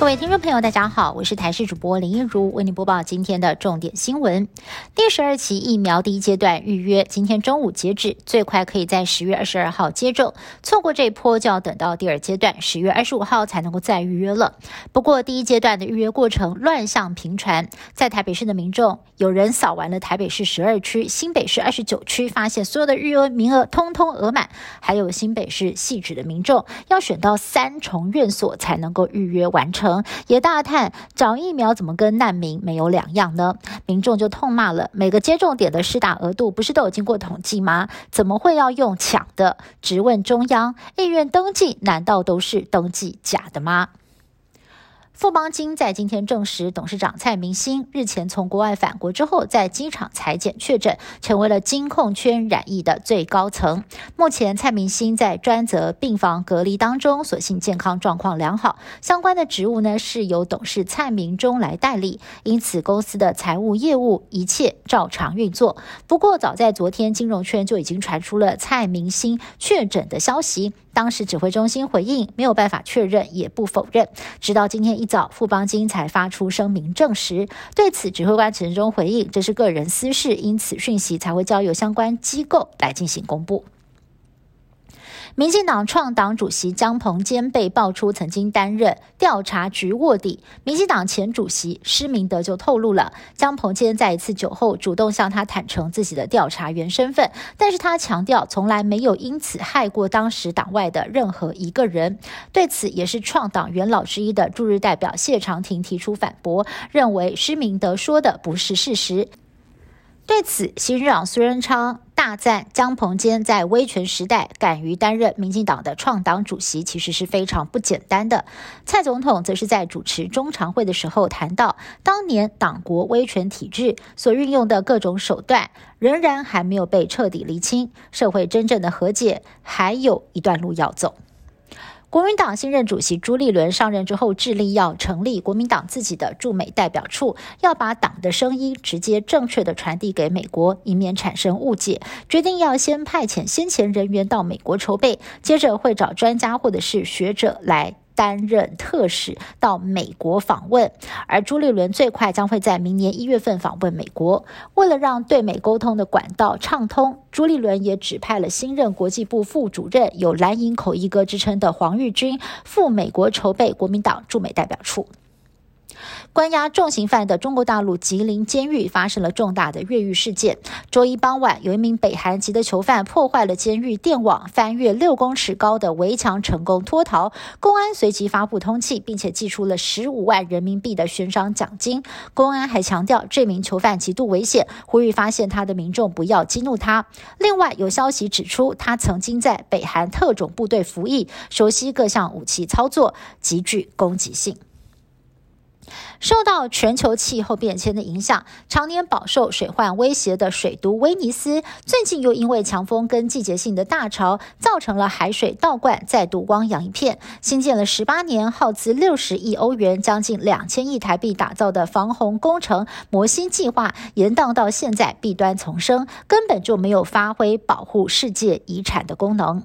各位听众朋友，大家好，我是台视主播林一如，为您播报今天的重点新闻。第十二期疫苗第一阶段预约今天中午截止，最快可以在十月二十二号接种，错过这一波就要等到第二阶段十月二十五号才能够再预约了。不过第一阶段的预约过程乱象频传，在台北市的民众有人扫完了台北市十二区、新北市二十九区，发现所有的预约名额通通额满，还有新北市细致的民众要选到三重院所才能够预约完成。也大叹找疫苗怎么跟难民没有两样呢？民众就痛骂了：每个接种点的施打额度不是都有经过统计吗？怎么会要用抢的？直问中央，意愿登记难道都是登记假的吗？富邦金在今天证实，董事长蔡明星日前从国外返国之后，在机场裁检确诊，成为了金控圈染疫的最高层。目前，蔡明星在专责病房隔离当中，所幸健康状况良好。相关的职务呢，是由董事蔡明忠来代理，因此公司的财务业务一切照常运作。不过，早在昨天，金融圈就已经传出了蔡明星确诊的消息。当时指挥中心回应没有办法确认，也不否认。直到今天一早，富邦金才发出声明证实。对此，指挥官陈忠回应这是个人私事，因此讯息才会交由相关机构来进行公布。民进党创党主席江鹏坚被爆出曾经担任调查局卧底，民进党前主席施明德就透露了，江鹏坚在一次酒后主动向他坦诚自己的调查员身份，但是他强调从来没有因此害过当时党外的任何一个人。对此，也是创党元老之一的驻日代表谢长廷提出反驳，认为施明德说的不是事实。对此，新任苏仁昌大赞江鹏坚在威权时代敢于担任民进党的创党主席，其实是非常不简单的。蔡总统则是在主持中常会的时候谈到，当年党国威权体制所运用的各种手段，仍然还没有被彻底厘清，社会真正的和解还有一段路要走。国民党新任主席朱立伦上任之后，致力要成立国民党自己的驻美代表处，要把党的声音直接正确的传递给美国，以免产生误解。决定要先派遣先前人员到美国筹备，接着会找专家或者是学者来。担任特使到美国访问，而朱立伦最快将会在明年一月份访问美国。为了让对美沟通的管道畅通，朱立伦也指派了新任国际部副主任、有“蓝营口译哥”之称的黄日军赴美国筹备国民党驻美代表处。关押重刑犯的中国大陆吉林监狱发生了重大的越狱事件。周一傍晚，有一名北韩籍的囚犯破坏了监狱电网，翻越六公尺高的围墙，成功脱逃。公安随即发布通缉，并且寄出了十五万人民币的悬赏奖金。公安还强调，这名囚犯极度危险，呼吁发现他的民众不要激怒他。另外，有消息指出，他曾经在北韩特种部队服役，熟悉各项武器操作，极具攻击性。受到全球气候变迁的影响，常年饱受水患威胁的水都威尼斯，最近又因为强风跟季节性的大潮，造成了海水倒灌，再度汪洋一片。新建了十八年、耗资六十亿欧元、将近两千亿台币打造的防洪工程“魔星计划”，延宕到现在弊端丛生，根本就没有发挥保护世界遗产的功能。